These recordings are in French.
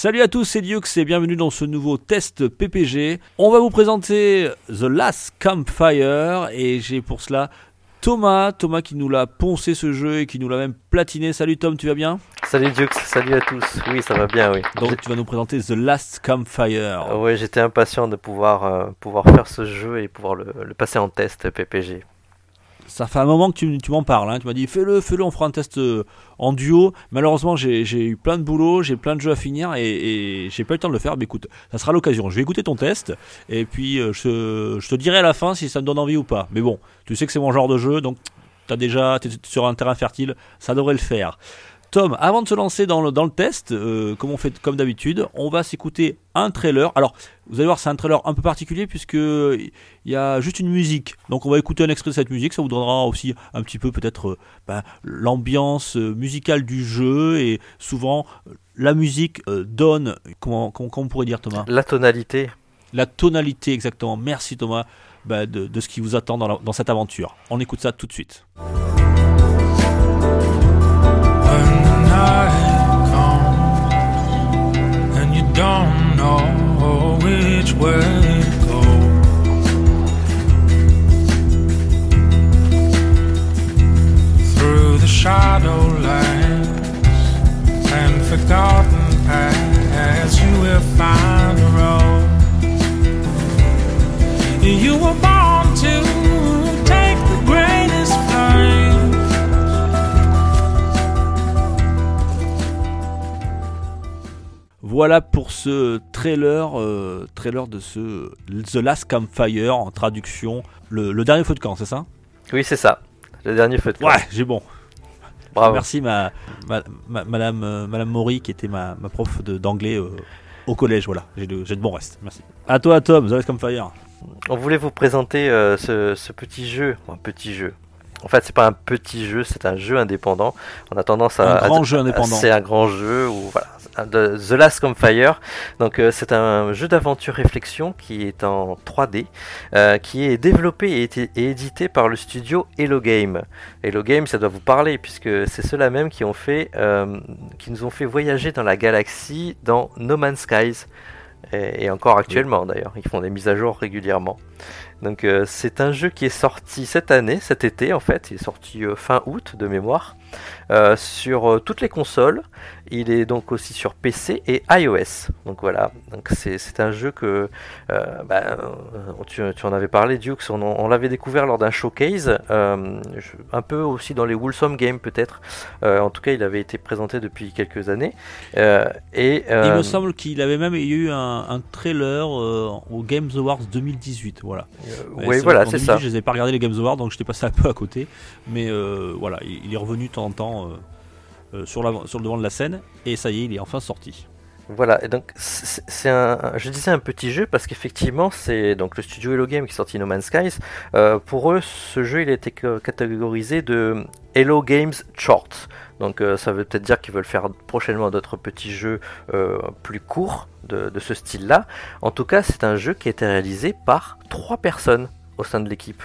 Salut à tous, c'est Dukes et bienvenue dans ce nouveau test PPG. On va vous présenter The Last Campfire et j'ai pour cela Thomas, Thomas qui nous l'a poncé ce jeu et qui nous l'a même platiné. Salut Tom, tu vas bien? Salut Dux, salut à tous. Oui, ça va bien, oui. Donc tu vas nous présenter The Last Campfire. Ouais, j'étais impatient de pouvoir, euh, pouvoir faire ce jeu et pouvoir le, le passer en test PPG. Ça fait un moment que tu, tu m'en parles, hein. tu m'as dit fais-le, fais-le, on fera un test euh, en duo. Malheureusement j'ai eu plein de boulot, j'ai plein de jeux à finir et, et j'ai pas eu le temps de le faire. Mais écoute, ça sera l'occasion. Je vais écouter ton test et puis euh, je, je te dirai à la fin si ça me donne envie ou pas. Mais bon, tu sais que c'est mon genre de jeu, donc t'as déjà t'es sur un terrain fertile, ça devrait le faire. Tom, avant de se lancer dans le, dans le test, euh, comme on fait comme d'habitude, on va s'écouter un trailer. Alors, vous allez voir, c'est un trailer un peu particulier puisque il y a juste une musique. Donc, on va écouter un extrait de cette musique. Ça vous donnera aussi un petit peu peut-être euh, ben, l'ambiance euh, musicale du jeu et souvent la musique euh, donne comment, comment, comment on pourrait dire Thomas? La tonalité. La tonalité exactement. Merci Thomas ben, de, de ce qui vous attend dans, la- dans cette aventure. On écoute ça tout de suite. Shadowlands and forgotten paths, you will find Voilà pour ce trailer, euh, trailer de ce The Last Campfire en traduction, le, le dernier feu de camp, c'est ça? Oui, c'est ça. Le dernier feu de camp. Ouais, j'ai bon. Bravo. Merci ma, ma- ma- Madame, euh, Madame Maury qui était ma, ma prof d'anglais euh, au collège. Voilà, j'ai de, de bons restes. Merci. À toi, Tom, The Last Campfire. On voulait vous présenter euh, ce, ce petit jeu. Un petit jeu. En fait, c'est pas un petit jeu, c'est un jeu indépendant. On a tendance à. Un grand à- jeu indépendant. C'est un grand jeu ou voilà. De The Last Campfire. Donc euh, c'est un jeu d'aventure réflexion qui est en 3D, euh, qui est développé et, édité par le studio Hello Game. Hello Game, ça doit vous parler puisque c'est ceux-là même qui ont fait, euh, qui nous ont fait voyager dans la galaxie dans No Man's Skies. Et, et encore actuellement d'ailleurs, ils font des mises à jour régulièrement. Donc c'est un jeu qui est sorti cette année, cet été en fait, il est sorti fin août de mémoire, sur toutes les consoles. Il est donc aussi sur PC et iOS. Donc voilà, donc c'est un jeu que euh, bah, euh, tu, tu en avais parlé, Dukes, on, on l'avait découvert lors d'un showcase, euh, un peu aussi dans les Wholesome Games peut-être. Euh, en tout cas, il avait été présenté depuis quelques années. Et Il me semble qu'il avait même eu un, un trailer au Games Awards 2018. Voilà. oui, voilà, c'est 2018, ça. Je les ai pas regardé les Games Awards, donc j'étais passé un peu à côté. Mais voilà, il, il est revenu de temps en temps sur, l'avant- sur le devant de la scène. Et ça y est, il est enfin sorti. Voilà, et donc c'est un, je disais un petit jeu parce qu'effectivement c'est donc le studio Hello Game qui est sorti No Man's Skies. Euh, pour eux, ce jeu il a été ca- catégorisé de Hello Games Short. Donc euh, ça veut peut-être dire qu'ils veulent faire prochainement d'autres petits jeux euh, plus courts de, de ce style-là. En tout cas, c'est un jeu qui a été réalisé par trois personnes au sein de l'équipe.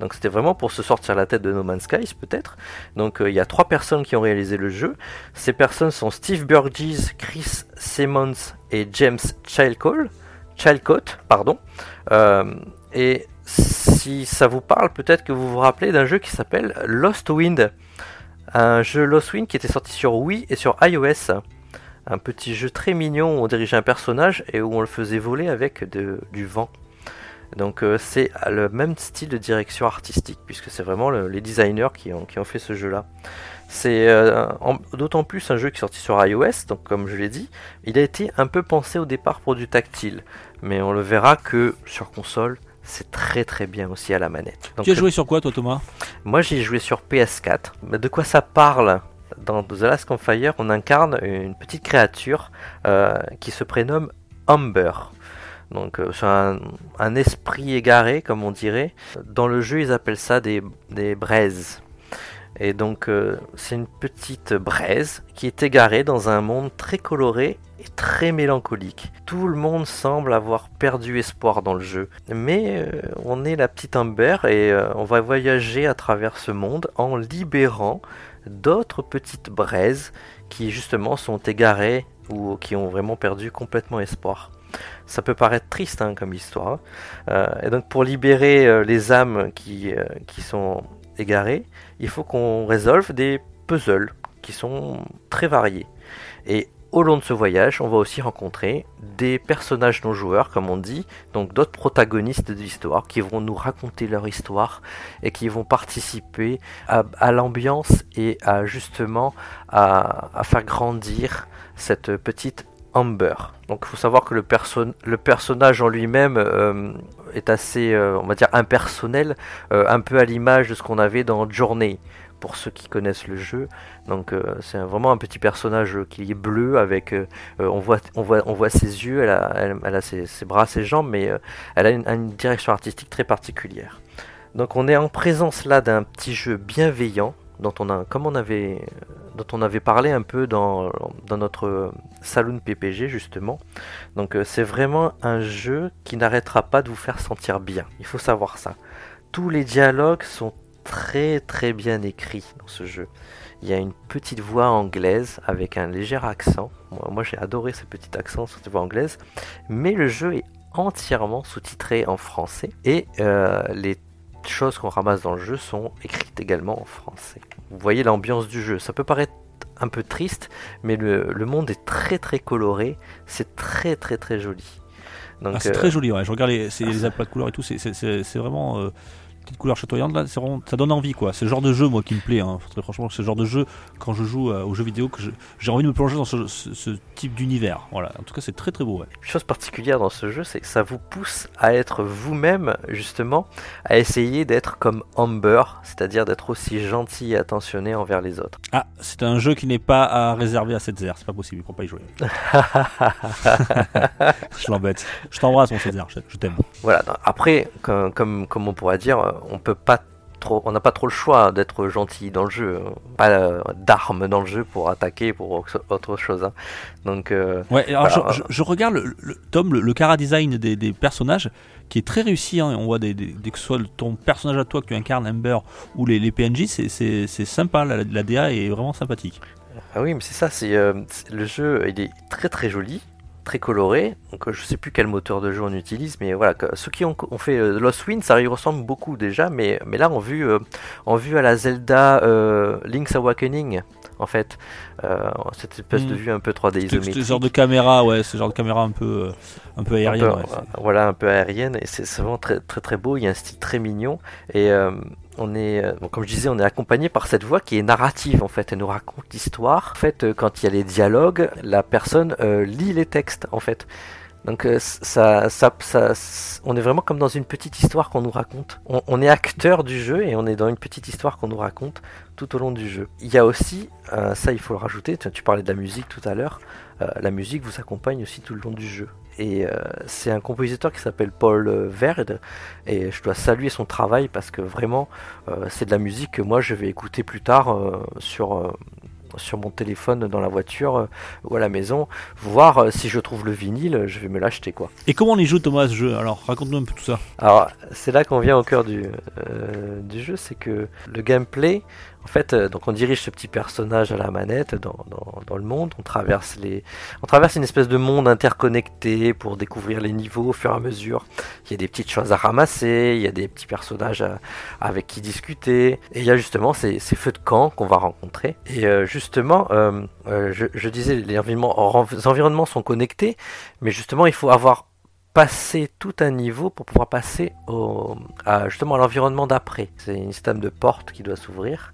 Donc c'était vraiment pour se sortir la tête de No Man's Skies peut-être. Donc euh, il y a trois personnes qui ont réalisé le jeu. Ces personnes sont Steve Burgess, Chris Simmons et James Chilcott. Euh, et si ça vous parle, peut-être que vous vous rappelez d'un jeu qui s'appelle Lost Wind. Un jeu Lost Wind qui était sorti sur Wii et sur iOS. Un petit jeu très mignon où on dirigeait un personnage et où on le faisait voler avec du vent. Donc euh, c'est le même style de direction artistique puisque c'est vraiment le- les designers qui ont, qui ont fait ce jeu-là. C'est euh, d'autant plus un jeu qui est sorti sur iOS, donc comme je l'ai dit, il a été un peu pensé au départ pour du tactile, mais on le verra que sur console, c'est très très bien aussi à la manette. Donc, tu as joué sur quoi, toi, Thomas? Moi j'ai joué sur PS4. Mais de quoi ça parle? Dans The Last Campfire, on incarne une petite créature euh, qui se prénomme Amber. Donc euh, c'est un, un esprit égaré, comme on dirait. Dans le jeu, ils appellent ça des, braises. Et donc euh, c'est une petite braise qui est égarée dans un monde très coloré et très mélancolique. Tout le monde semble avoir perdu espoir dans le jeu. Mais euh, on est la petite Amber et euh, on va voyager à travers ce monde en libérant d'autres petites braises qui justement sont égarées ou qui ont vraiment perdu complètement espoir. Ça peut paraître triste hein, comme histoire. Euh, et donc pour libérer euh, les âmes qui, euh, qui sont égarées, il faut qu'on résolve des puzzles qui sont très variés. Et au long de ce voyage, on va aussi rencontrer des personnages non joueurs, comme on dit, donc d'autres protagonistes de l'histoire qui vont nous raconter leur histoire et qui vont participer à, à l'ambiance et à justement à, à faire grandir cette petite Donc il faut savoir que le, perso- le personnage en lui-même euh, est assez, euh, on va dire, impersonnel, euh, un peu à l'image de ce qu'on avait dans Journey, pour ceux qui connaissent le jeu. Donc c'est vraiment un petit personnage qui est bleu, avec, on, voit, ses yeux, elle a, ses, bras, ses jambes, mais elle a une, une direction artistique très particulière. Donc on est en présence là d'un petit jeu bienveillant, dont on a, comme on avait, dont on avait parlé un peu dans, notre Saloon PPG justement. Donc euh, c'est vraiment un jeu qui n'arrêtera pas de vous faire sentir bien. Il faut savoir ça. Tous les dialogues sont très très bien écrits dans ce jeu. Il y a une petite voix anglaise avec un léger accent. Moi, moi, j'ai adoré ce petit accent sur cette voix anglaise. Mais le jeu est entièrement sous-titré en français et euh, les choses qu'on ramasse dans le jeu sont écrites également en français. Vous voyez l'ambiance du jeu. Ça peut paraître un peu triste, mais le, le monde est très très coloré. C'est très très très joli. Ah, c'est euh, très joli, ouais. Je regarde les, les aplats de couleurs et tout, c'est vraiment. euh, petite couleur chatoyante là, ça donne envie quoi. C'est le genre de jeu moi qui me plaît. Hein. Très franchement, c'est le genre de jeu quand je joue euh, aux jeux vidéo que j'ai envie de me plonger dans ce, ce- ce type d'univers. Voilà. En tout cas, c'est très très beau. Ouais. Une chose particulière dans ce jeu, c'est que ça vous pousse à être vous-même, justement, à essayer d'être comme Amber, c'est-à-dire d'être aussi gentil et attentionné envers les autres. Ah, c'est un jeu qui n'est pas à réserver à 7 c'est pas possible, il faut pas y jouer. je l'embête. Je t'embrasse mon 7 je, t'aime. Voilà. Après, comme, comme, comme on pourrait dire, on peut pas trop, on n'a pas trop le choix d'être gentil dans le jeu. Pas euh, d'armes dans le jeu pour attaquer, pour autre chose. hein. Donc, euh, Ouais, alors Voilà. je, je- je regarde le, le- Tom, le, le cara design des, des personnages qui est très réussi. hein. On voit des, que ce soit ton personnage à toi que tu incarnes, Amber, ou les, les PNJ, c'est- sympa. La, la DA est vraiment sympathique. Ah oui, mais c'est ça, c'est euh, le jeu, il est très très joli, très coloré. Donc euh, je sais plus quel moteur de jeu on utilise, mais voilà, ceux qui ont, ont fait euh, Lost Wind, ça y ressemble beaucoup déjà, mais, mais là on vue, euh, en vue à la Zelda Link's Awakening, en fait, euh, cette espèce de Mm. vue un peu 3D C'est isométrique. ce genre de caméra, ouais, ce genre de caméra un peu, euh, un peu un aérienne. peu, ouais, c'est- voilà, un peu aérienne, et c'est c'est vraiment très très très beau. Il y a un style très mignon, et euh, on est, euh, comme je disais, on est accompagné par cette voix qui est narrative en fait. Elle nous raconte l'histoire. En fait, euh, quand il y a les dialogues, la personne euh, lit les textes en fait. Donc ça, ça, on est vraiment comme dans une petite histoire qu'on nous raconte. On, est acteur du jeu et on est dans une petite histoire qu'on nous raconte tout au long du jeu. Il y a aussi, ça il faut le rajouter, tu, tu parlais de la musique tout à l'heure, la musique vous accompagne aussi tout le long du jeu. Et euh, c'est un compositeur qui s'appelle Paul euh, Verde et je dois saluer son travail parce que vraiment euh, c'est de la musique que moi je vais écouter plus tard euh, sur, sur mon téléphone dans la voiture ou à la maison, voir si je trouve le vinyle, je vais me l'acheter quoi. Et comment on y joue Thomas ce jeu? Alors raconte-nous un peu tout ça. Alors, c'est là qu'on vient au cœur du, euh, du jeu, c'est que le gameplay, en fait, euh, donc on dirige ce petit personnage à la manette dans, le monde, on traverse les, on traverse une espèce de monde interconnecté pour découvrir les niveaux au fur et à mesure. Il y a des petites choses à ramasser, il y a des petits personnages avec qui discuter, et il y a justement ces, ces feux de camp qu'on va rencontrer. Et euh, justement, euh, je, disais, les environnements sont connectés, mais justement, il faut avoir passer tout un niveau pour pouvoir passer au, à, justement à l'environnement d'après. C'est une système de porte qui doit s'ouvrir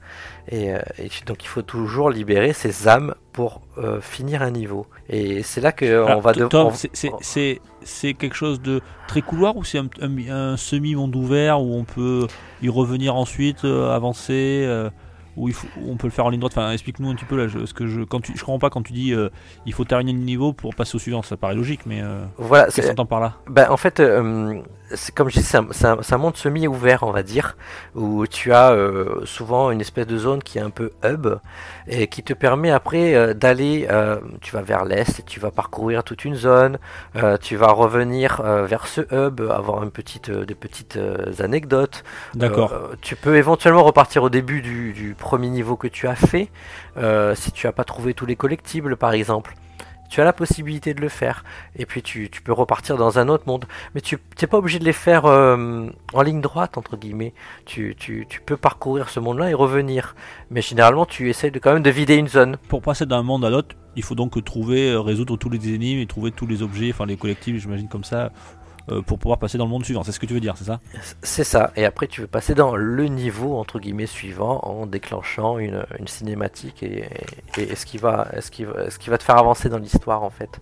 et, euh, et donc il faut toujours libérer ses âmes pour euh, finir un niveau. Et c'est là que Alors, va T- de- Tom, on- c'est- c'est- c'est c'est quelque chose de très couloir ou c'est un, un- un semi-monde ouvert où on peut y revenir ensuite, euh, avancer euh, ou il faut, ou on peut le faire en ligne droite. Enfin, explique-nous un petit peu là. Je, ce que je, quand tu, je comprends pas quand tu dis euh, il faut terminer le niveau pour passer au suivant. Ça paraît logique, mais euh, Voilà, qu'est-ce que c'est- t'entends par là? Ben, en fait, euh, comme je dis, c'est un, monde semi-ouvert, on va dire, où tu as souvent une espèce de zone qui est un peu hub et qui te permet après d'aller, tu vas vers l'est tu vas parcourir toute une zone, tu vas revenir vers ce hub, avoir une petite, des petites anecdotes. D'accord. Tu peux éventuellement repartir au début du, du premier niveau que tu as fait, euh, si tu as pas trouvé tous les collectibles par exemple. Tu as la possibilité de le faire. Et puis tu, tu peux repartir dans un autre monde. Mais tu n'es pas obligé de les faire euh, en ligne droite, entre guillemets. Tu, tu, tu peux parcourir ce monde-là et revenir. Mais généralement, tu essayes de, quand même de vider une zone. Pour passer d'un monde à l'autre, il faut donc trouver, euh, résoudre tous les énigmes et trouver tous les objets, enfin les collectifs, j'imagine comme ça, pour pouvoir passer dans le monde suivant. C'est ce que tu veux dire, c'est ça? C'est ça. Et après, tu veux passer dans le niveau, entre guillemets, suivant en déclenchant une, une cinématique et, et, et ce, qui va, ce, qui va, ce qui va te faire avancer dans l'histoire, en fait.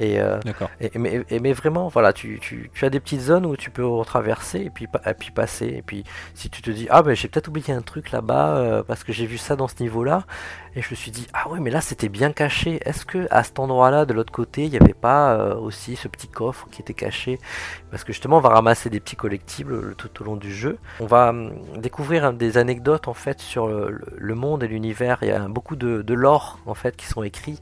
Et, euh. Et, mais, et- mais vraiment, voilà, tu, tu, tu as des petites zones où tu peux traverser et puis, pa- et puis passer. Et puis si tu te dis, ah ben j'ai peut-être oublié un truc là-bas euh, parce que j'ai vu ça dans ce niveau-là. Et je me suis dit, ah ouais, mais là c'était bien caché. Est-ce que à cet endroit-là, de l'autre côté, il n'y avait pas euh, aussi ce petit coffre qui était caché? Parce que justement, on va ramasser des petits collectibles tout au long du jeu. On va hum, découvrir hein, des anecdotes en fait sur le, le- le monde et l'univers. Il y a beaucoup de, de lore en fait qui sont écrits.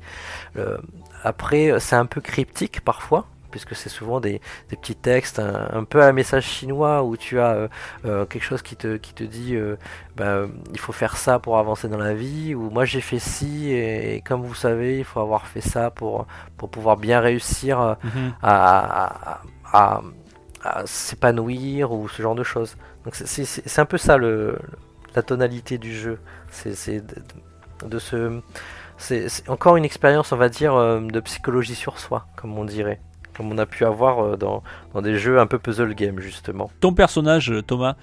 Euh, après, c'est un peu cryptique parfois, puisque c'est souvent des, des petits textes un, un peu à message chinois où tu as euh, euh, quelque chose qui te, qui te dit euh, bah, euh, il faut faire ça pour avancer dans la vie, ou moi j'ai fait ci, et, et comme vous savez, il faut avoir fait ça pour, pour pouvoir bien réussir euh, Mhm. à, à- à- à s'épanouir ou ce genre de choses. Donc c'est- un peu ça le, la tonalité du jeu. C'est de, de ce c'est encore une expérience, on va dire, euh, de psychologie sur soi, comme on dirait, comme on a pu avoir euh, dans, dans des jeux un peu puzzle game justement. Ton personnage, euh, Thomas,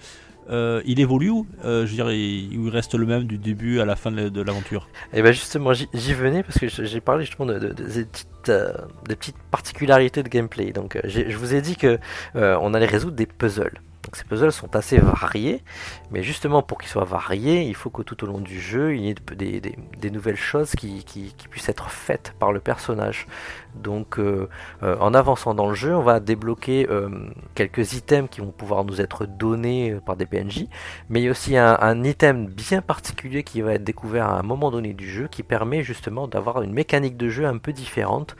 euh, il évolue ou euh, je veux dire, il, il reste le même du début à la fin de, l'aventure? Et ben justement, j'y venais parce que j'ai parlé justement de, de- de- des, petites, euh, des petites particularités de gameplay. Donc, je vous ai dit que on allait résoudre des puzzles. Ces puzzles sont assez variés, mais justement pour qu'ils soient variés, il faut que tout au long du jeu, il y ait des, nouvelles choses qui puissent être faites par le personnage. Donc, euh, euh, en avançant dans le jeu, on va débloquer euh, quelques items qui vont pouvoir nous être donnés par des PNJ, mais il y a aussi un, item bien particulier qui va être découvert à un moment donné du jeu qui permet justement d'avoir une mécanique de jeu un peu différente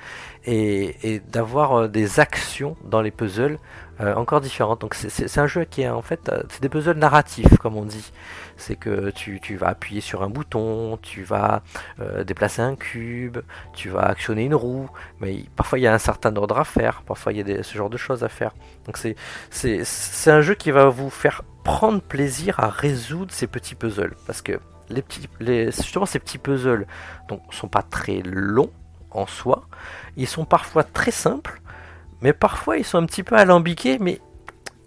et, d'avoir des actions dans les puzzles encore différentes. Donc c'est- un jeu qui est en fait des puzzles narratifs comme on dit. C'est que tu, vas appuyer sur un bouton, tu vas euh, déplacer un cube, tu vas actionner une roue, mais parfois il y a un certain ordre à faire, parfois il y a ce genre de choses à faire. Donc c'est un jeu qui va vous faire prendre plaisir à résoudre ces petits puzzles parce que les petits justement ces petits puzzles donc sont pas très longs en soi ils sont parfois très simples mais parfois ils sont un petit peu alambiqués mais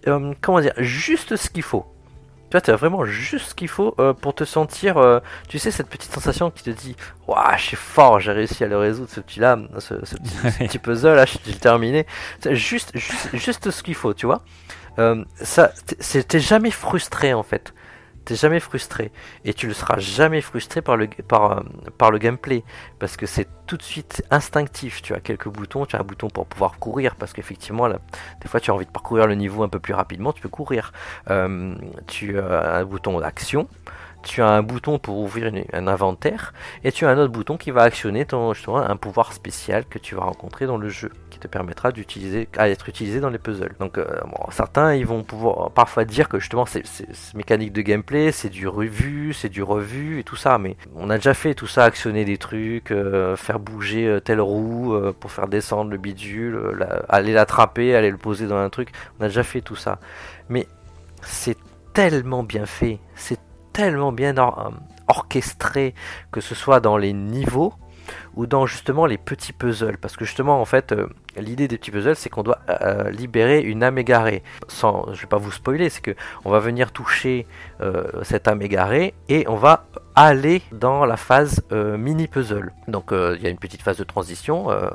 euh, comment dire juste ce qu'il faut tu vois, tu as vraiment juste ce qu'il faut euh, pour te sentir, euh, tu sais, cette petite sensation qui te dit Waouh, je suis fort, j'ai réussi à le résoudre, ce petit-là, ce, ce petit, ce petit puzzle, là, j'ai terminé. C'est Juste, juste, juste ce qu'il faut, tu vois. Euh, ça, t'es jamais frustré en fait. T'es jamais frustré. Et tu ne seras jamais frustré par le, par, euh, par le gameplay. Parce que c'est tout de suite instinctif. Tu as quelques boutons. Tu as un bouton pour pouvoir courir. Parce qu'effectivement, des fois, tu as envie de parcourir le niveau un peu plus rapidement. Tu peux courir. Euh, tu as un bouton d'action. Tu as un bouton pour ouvrir un inventaire. Et tu as un autre bouton qui va actionner ton, justement, un pouvoir spécial que tu vas rencontrer dans le jeu. Qui te permettra d'utiliser, à être utilisé dans les puzzles. Donc, euh, certains, ils vont pouvoir parfois dire que justement, c'est mécanique de gameplay, c'est du revu, c'est du revu et tout ça. Mais on a déjà fait tout ça, actionner des trucs, euh, faire bouger euh, telle roue pour faire descendre le bidule, aller l'attraper, aller le poser dans un truc. On a déjà fait tout ça. Mais c'est tellement bien fait, c'est tellement bien euh, orchestré, que ce soit dans les niveaux ou dans justement les petits puzzles. Parce que justement, en fait, euh, l'idée des petits puzzles, c'est qu'on doit euh, libérer une âme égarée. Sans, je vais pas vous spoiler, c'est que on va venir toucher cette âme égarée et on va aller dans la phase euh, mini puzzle. Donc euh, il y a une petite phase de transition euh,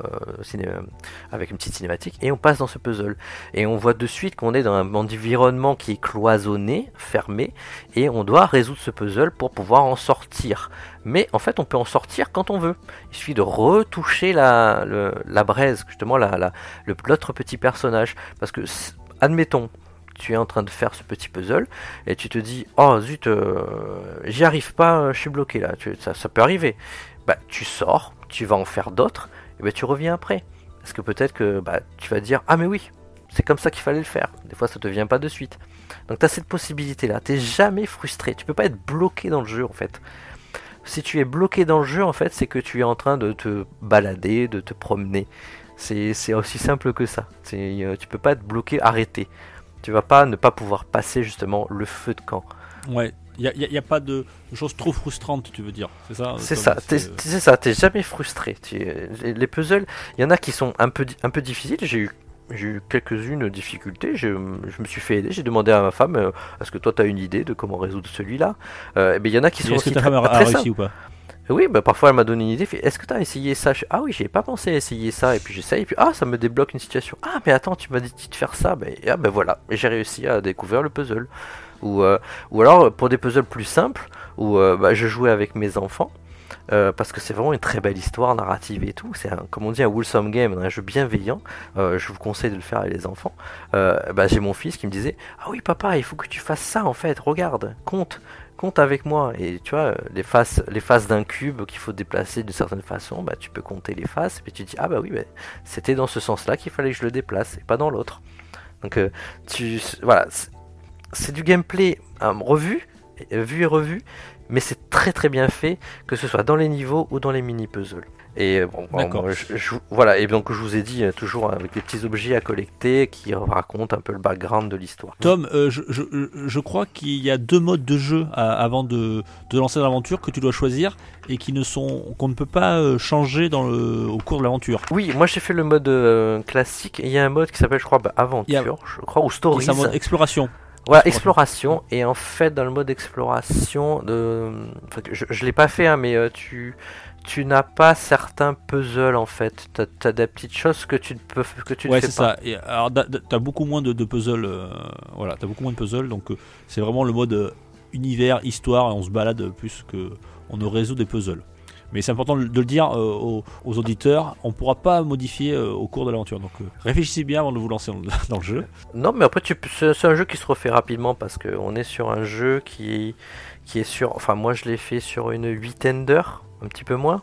avec une petite cinématique et on passe dans ce puzzle. Et on voit de suite qu'on est dans un environnement qui est cloisonné, fermé, et on doit résoudre ce puzzle pour pouvoir en sortir. Mais en fait, on peut en sortir quand on veut. Il suffit de retoucher la, la braise, justement la, la- l'autre petit personnage. Parce que, admettons, tu es en train de faire ce petit puzzle et tu te dis oh zut euh, j'y arrive pas euh, je suis bloqué là ça, ça peut arriver. Bah tu sors tu vas en faire d'autres et bah, tu reviens après. Parce que peut-être que bah, tu vas dire ah mais oui c'est comme ça qu'il fallait le faire. Des fois ça te vient pas de suite. Donc tu as cette possibilité là t'es jamais frustré. Tu peux pas être bloqué dans le jeu en fait. Si tu es bloqué dans le jeu en fait c'est que tu es en train de te balader de te promener. C'est aussi simple que ça. Euh, tu peux pas être bloqué arrêté tu vas pas ne pas pouvoir passer justement le feu de camp. Ouais. Il n'y a, a- pas de choses trop frustrantes, tu veux dire. C'est ça C'est ça, c'est- ça, t'es jamais frustré. Les, les puzzles, il y en a qui sont un peu, un peu difficiles. J'ai eu, j'ai eu quelques-unes difficultés. Je, je me suis fait aider. J'ai demandé à ma femme, euh, est-ce que toi tu as une idée de comment résoudre celui-là? Euh, Mais il y en a qui sont Est-ce que ta femme a, réussi ou pas? Oui, bah parfois elle m'a donné une idée. Est-ce que tu as essayé ça? Ah oui, j'ai pas pensé à essayer ça. Et puis j'essaye. Et puis ah, ça me débloque une situation. Ah, mais attends, tu m'as dit de faire ça. Ben, ah, ben voilà. J'ai réussi à découvrir le puzzle. Ou, euh, ou alors pour des puzzles plus simples, où euh, bah, je jouais avec mes enfants. euh, parce que c'est vraiment une très belle histoire narrative et tout. C'est comme on dit un wholesome game, un jeu bienveillant. Je vous conseille de le faire avec les enfants. Bah, j'ai mon fils qui me disait Ah oui, papa, il faut que tu fasses ça en fait. Regarde, compte, compte avec moi. Et tu vois, euh, les faces, les faces d'un cube qu'il faut déplacer de certaine façon, bah, tu peux compter les faces. Et puis tu dis Ah bah oui, c'était dans ce sens-là qu'il fallait que je le déplace et pas dans l'autre. Donc, euh, tu, voilà, c'est- du gameplay euh, revu, vu et revu, mais c'est très très bien fait, que ce soit dans les niveaux ou dans les mini puzzles. Et euh, bon, bon, D'accord. moi, je- je- voilà, et donc je vous ai dit euh, toujours avec des petits objets à collecter qui racontent un peu le background de l'histoire. Tom, euh, je, crois qu'il y a deux modes de jeu à- avant de, de lancer l'aventure que tu dois choisir et qui ne sont qu'on ne peut pas changer dans le, au cours de l'aventure. Oui, moi j'ai fait le mode euh, classique. et Il y a un mode qui s'appelle, je crois, bah, aventure, a- je crois, ou stories. C'est un mode exploration. Voilà, exploration. Et en fait, dans le mode exploration, de... enfin, je, je l'ai pas fait, hein, mais euh, tu, tu n'as pas certains puzzles en fait. Tu as, des petites choses que tu ne peux que tu Ouais, ne fais c'est pas. ça. Et alors, da- da- t'as beaucoup moins de, de puzzles. euh, voilà, t'as beaucoup moins de puzzles. Donc, euh, c'est vraiment le mode univers, histoire, et on se balade plus que on ne résout des puzzles. Mais c'est important de le dire euh, aux, aux auditeurs. On pourra pas modifier euh, au cours de l'aventure. Donc, euh, réfléchissez bien avant de vous lancer dans, le jeu. Non, mais après, c'est un jeu qui se refait rapidement parce qu'on est sur un jeu qui, qui est sur. Enfin, moi je l'ai fait sur une huitaine d'heures, un petit peu moins.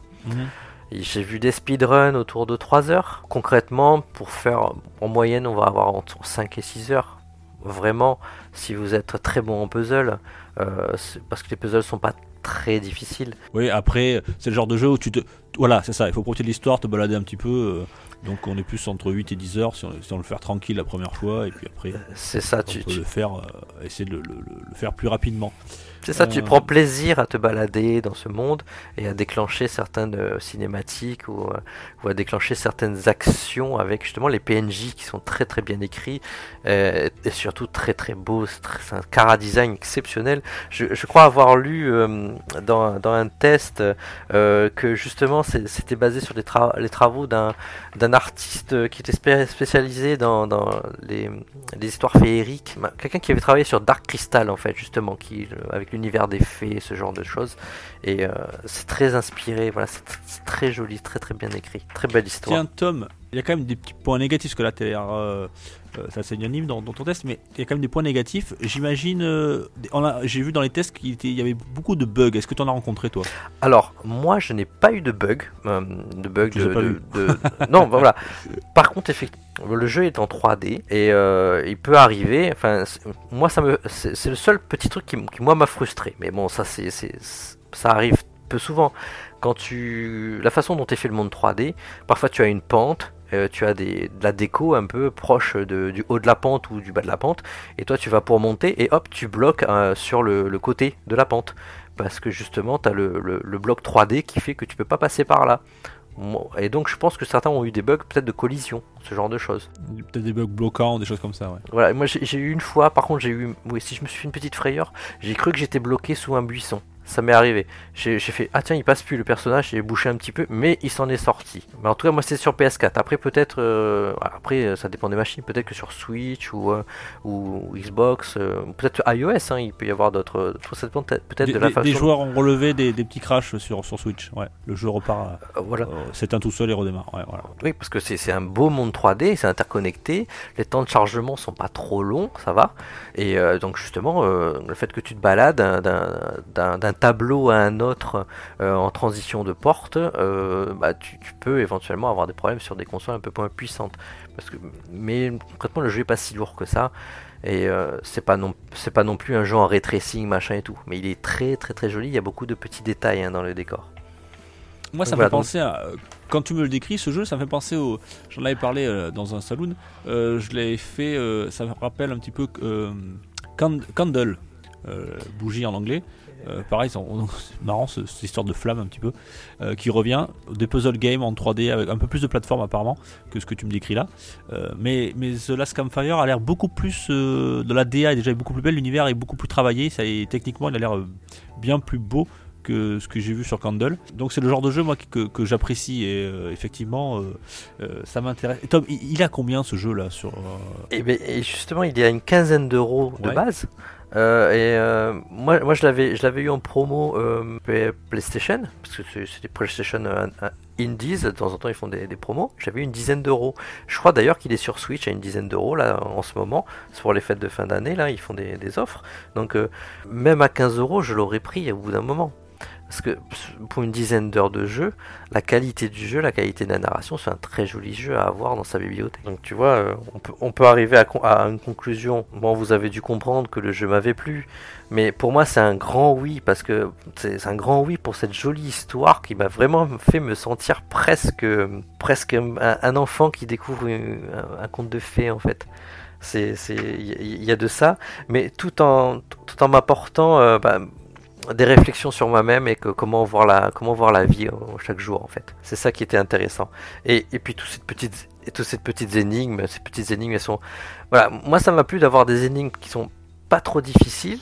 Et J'ai vu des speedruns autour de 3 heures. Concrètement, pour faire en moyenne, on va avoir entre 5 et 6 heures. Vraiment, si vous êtes très bon en puzzle, euh, parce que les puzzles sont pas très difficiles. Oui, après, c'est le genre de jeu où tu te. Voilà, c'est ça. Il faut profiter de l'histoire, te balader un petit peu. Euh, donc, on est plus entre 8 et 10 heures si on, si on le faire tranquille la première fois. Et puis après, C'est ça, on tu, peut tu- le faire, euh, essayer de le, le- le- le faire plus rapidement. c'est ça, tu Euh, prends plaisir à te balader dans ce monde et à déclencher certaines euh, cinématiques ou, euh, ou à déclencher certaines actions avec justement les PNJ qui sont très très bien écrits euh, et surtout très très beaux. C'est un cara design exceptionnel. Je, je crois avoir lu euh, dans, dans un test euh, que justement c'était basé sur les, tra- les travaux d'un artiste qui était spé- spécialisé dans, les, histoires féeriques. Quelqu'un qui avait travaillé sur Dark Crystal en fait justement, qui euh, avec l'univers des fées, ce genre de choses. Et euh, c'est très inspiré. Voilà, c'est c'est très joli, très très bien écrit, très belle histoire. Tiens, Tom, il y a quand même des petits points négatifs, parce que là, tu l'air. Euh, euh, ça c'est unanime dans, dans ton test, mais il y a quand même des points négatifs. J'imagine. euh, on a- J'ai vu dans les tests qu'il y avait beaucoup de bugs. Est-ce que tu en as rencontré, toi? Alors, moi, je n'ai pas eu de bug. euh, de bug Je de, les ai pas de- vus. de- non, bah, voilà. Par contre, effectivement, le jeu est en 3D et euh, il peut arriver. Enfin, c'est- moi, ça me, c'est c'est le seul petit truc qui, moi, m'a frustré. Mais bon, ça, c'est, c'est- ça arrive peu souvent. Quand tu, la façon dont est fait le monde 3D, parfois tu as une pente. Euh, tu as des, de la déco un peu proche de- du haut de la pente ou du bas de la pente, et toi tu vas pour monter et hop tu bloques euh, sur le, le côté de la pente parce que justement tu as le, le- le bloc 3D qui fait que tu peux pas passer par là. Et donc je pense que certains ont eu des bugs peut-être de collision, ce genre de choses. Peut-être des bugs bloquants, des choses comme ça, ouais. Voilà, moi j'ai j'ai eu une fois, par contre j'ai eu, oui, si je me suis fait une petite frayeur, j'ai cru que j'étais bloqué sous un buisson. Ça m'est arrivé. J'ai fait ah tiens il passe plus le personnage, j'ai bouché un petit peu, mais il s'en est sorti. Mais en tout cas moi c'est sur PS4. Après peut-être, euh, après euh, ça dépend des machines, peut-être que sur Switch ou euh, ou Xbox, euh, peut-être iOS, hein, il peut y avoir d'autres. Ça dépend peut-être de la façon. des joueurs ont relevé des, des petits crashs sur, sur Switch. Ouais, le jeu repart, voilà. euh, s'éteint tout seul et redémarre. Ouais, voilà. Oui, parce que c'est c'est un beau monde 3D, c'est interconnecté, les temps de chargement sont pas trop longs, ça va. Et donc justement, le fait que tu te balades d'un- d'un tableau à un autre euh, en transition de porte, euh, bah, tu, tu peux éventuellement avoir des problèmes sur des consoles un peu moins puissantes. Parce que, mais concrètement, le jeu est pas si lourd que ça. Et euh, c'est pas non c'est pas non plus un jeu en ray tracing machin et tout, mais il est très très très joli. Il y a beaucoup de petits détails hein, dans le décor. Moi, ça me Voilà, fait donc- penser à. euh, Quand tu me le décris, ce jeu, ça me fait penser au. J'en avais parlé euh, dans un saloon. euh, je l'avais fait. euh, ça me rappelle un petit peu Cand- Candle, bougie en anglais. Euh, pareil, c'est marrant ce- cette histoire de flamme un petit peu euh, qui revient. Des puzzle games en 3D avec un peu plus de plateforme apparemment que ce que tu me décris là. Euh, mais, mais The Last Campfire a l'air beaucoup plus. de la DA est déjà beaucoup plus belle, l'univers est beaucoup plus travaillé. Ça est, techniquement, il a l'air bien plus beau que ce que j'ai vu sur Candle. Donc c'est le genre de jeu moi que, que j'apprécie et euh, effectivement euh, euh, ça m'intéresse. Tom, il, il a combien ce jeu là sur Et, ben, et justement, il y a une quinzaine d'euros de base. Euh, et euh, moi, moi, je l'avais, je l'avais eu en promo euh, Play- PlayStation, parce que c'est, des PlayStation Indies. De temps en temps, ils font des, des promos. J'avais une dizaine d'euros. Je crois d'ailleurs qu'il est sur Switch à une dizaine d'euros là en ce moment. C'est pour les fêtes de fin d'année là, ils font des, des offres. Donc même à 15 euros, je l'aurais pris au bout d'un moment. Parce que pour une dizaine d'heures de jeu, la qualité du jeu, la qualité de la narration, c'est un très joli jeu à avoir dans sa bibliothèque. Donc tu vois, euh, on, peut, arriver à, une conclusion. Bon, vous avez dû comprendre que le jeu m'avait plu, mais pour moi c'est un grand oui, parce que c'est un grand oui pour cette jolie histoire qui m'a vraiment fait me sentir presque, presque un, enfant qui découvre un, conte de fées en fait. C'est, il y, y a de ça, mais tout en, tout en m'apportant euh, bah, des réflexions sur moi-même et que comment voir la comment voir la vie euh, chaque jour en fait. C'est ça qui était intéressant. Et, et puis toutes ces petites et toutes ces petites énigmes, ces petites énigmes elles sont voilà, moi ça m'a plu d'avoir des énigmes qui sont pas trop difficiles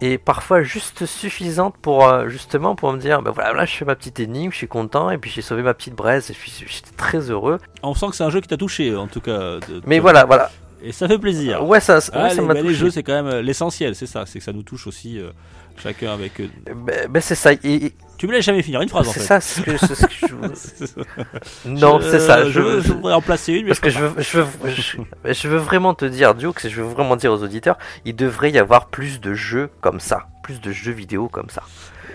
et parfois juste suffisantes pour euh, justement pour me dire ben voilà là je fais ma petite énigme, je suis content et puis j'ai sauvé ma petite braise et je suis j'étais très heureux. On sent que c'est un jeu qui t'a touché en tout cas. de- Mais voilà, voilà. Et ça fait plaisir. Ouais, ça, ouais, Ah, ça les, bah, jeux c'est quand même euh, l'essentiel, c'est ça, c'est que ça nous touche aussi euh, chacun avec. euh, Ben, ben, c'est ça. Et- Tu me laisses jamais finir une phrase en c'est fait. ça, c'est ce que, c'est ce que je... Ça. Non, c'est ça. Je, Je, voudrais en placer une, mais Parce je que je veux, je, veux, je, je veux vraiment te dire, Duke, je veux vraiment dire aux auditeurs, il devrait y avoir plus de jeux comme ça, plus de jeux vidéo comme ça.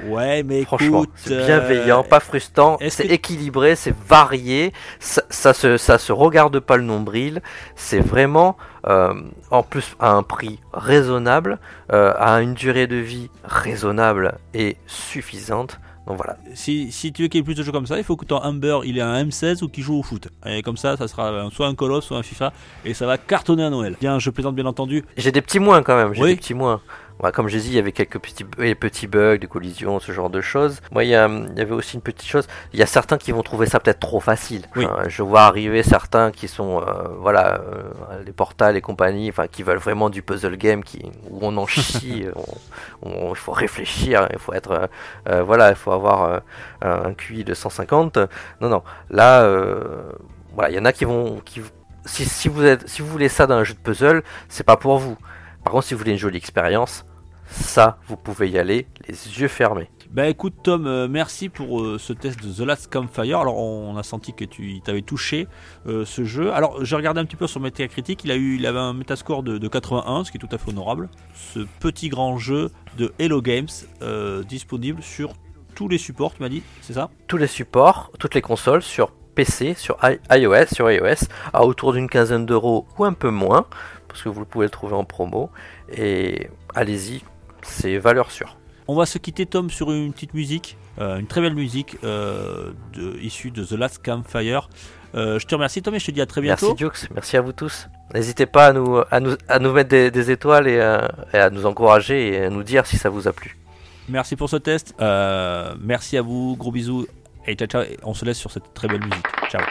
Ouais, mais Franchement, écoute, c'est bienveillant, euh, pas frustrant, c'est que- équilibré, c'est varié, ça, ça se, ça se regarde pas le nombril, c'est vraiment, euh, en plus à un prix raisonnable, euh, à une durée de vie raisonnable et suffisante. Donc voilà. Si, si tu veux qu'il y ait plus de jeux comme ça, il faut que ton Humber il ait un M16 ou qu'il joue au foot. Et comme ça, ça sera soit un of, soit un FIFA, et ça va cartonner à Noël. Bien, je plaisante bien entendu. J'ai des petits moins quand même, j'ai Oui. des petits moins. Voilà, comme j'ai dit, il y avait quelques petits, les petits bugs, des collisions, ce genre de choses. Moi, il y, a- il y avait aussi une petite chose. Il y a certains qui vont trouver ça peut-être trop facile. Oui. Enfin, je vois arriver certains qui sont, euh, voilà, euh, les portals et compagnie, enfin, qui veulent vraiment du puzzle game, qui, où on en chie, il faut réfléchir, il faut être, euh, voilà, il faut avoir un QI de 150. Non, non. Là, voilà, il y en a qui vont, qui, si, si vous êtes, si vous voulez ça dans un jeu de puzzle, c'est pas pour vous. Par contre, si vous voulez une jolie expérience, ça, vous pouvez y aller les yeux fermés. Bah écoute Tom, euh, merci pour euh, ce test de The Last Campfire. Alors on a senti que tu t'avais touché euh, ce jeu. Alors j'ai regardé un petit peu sur Metacritic, il a eu, il avait un Metascore de, de 81, ce qui est tout à fait honorable. Ce petit grand jeu de Hello Games disponible sur tous les supports, tu m'as dit, c'est ça? Tous les supports, toutes les consoles sur PC, sur i- iOS, sur iOS, à autour d'une quinzaine d'euros ou un peu moins, parce que vous pouvez le trouver en promo. Et allez-y, c'est valeur sûre. On va se quitter Tom sur une petite musique, euh, une très belle musique euh, de, issue de The Last Campfire. Euh, je te remercie Tom et je te dis à très bientôt. Merci Dukes, merci à vous tous. N'hésitez pas à nous, à nous, à nous mettre des, des étoiles et à, et à nous encourager et à nous dire si ça vous a plu. Merci pour ce test. Merci à vous. Gros bisous. Et ciao, ciao. On se laisse sur cette très belle musique. Ciao.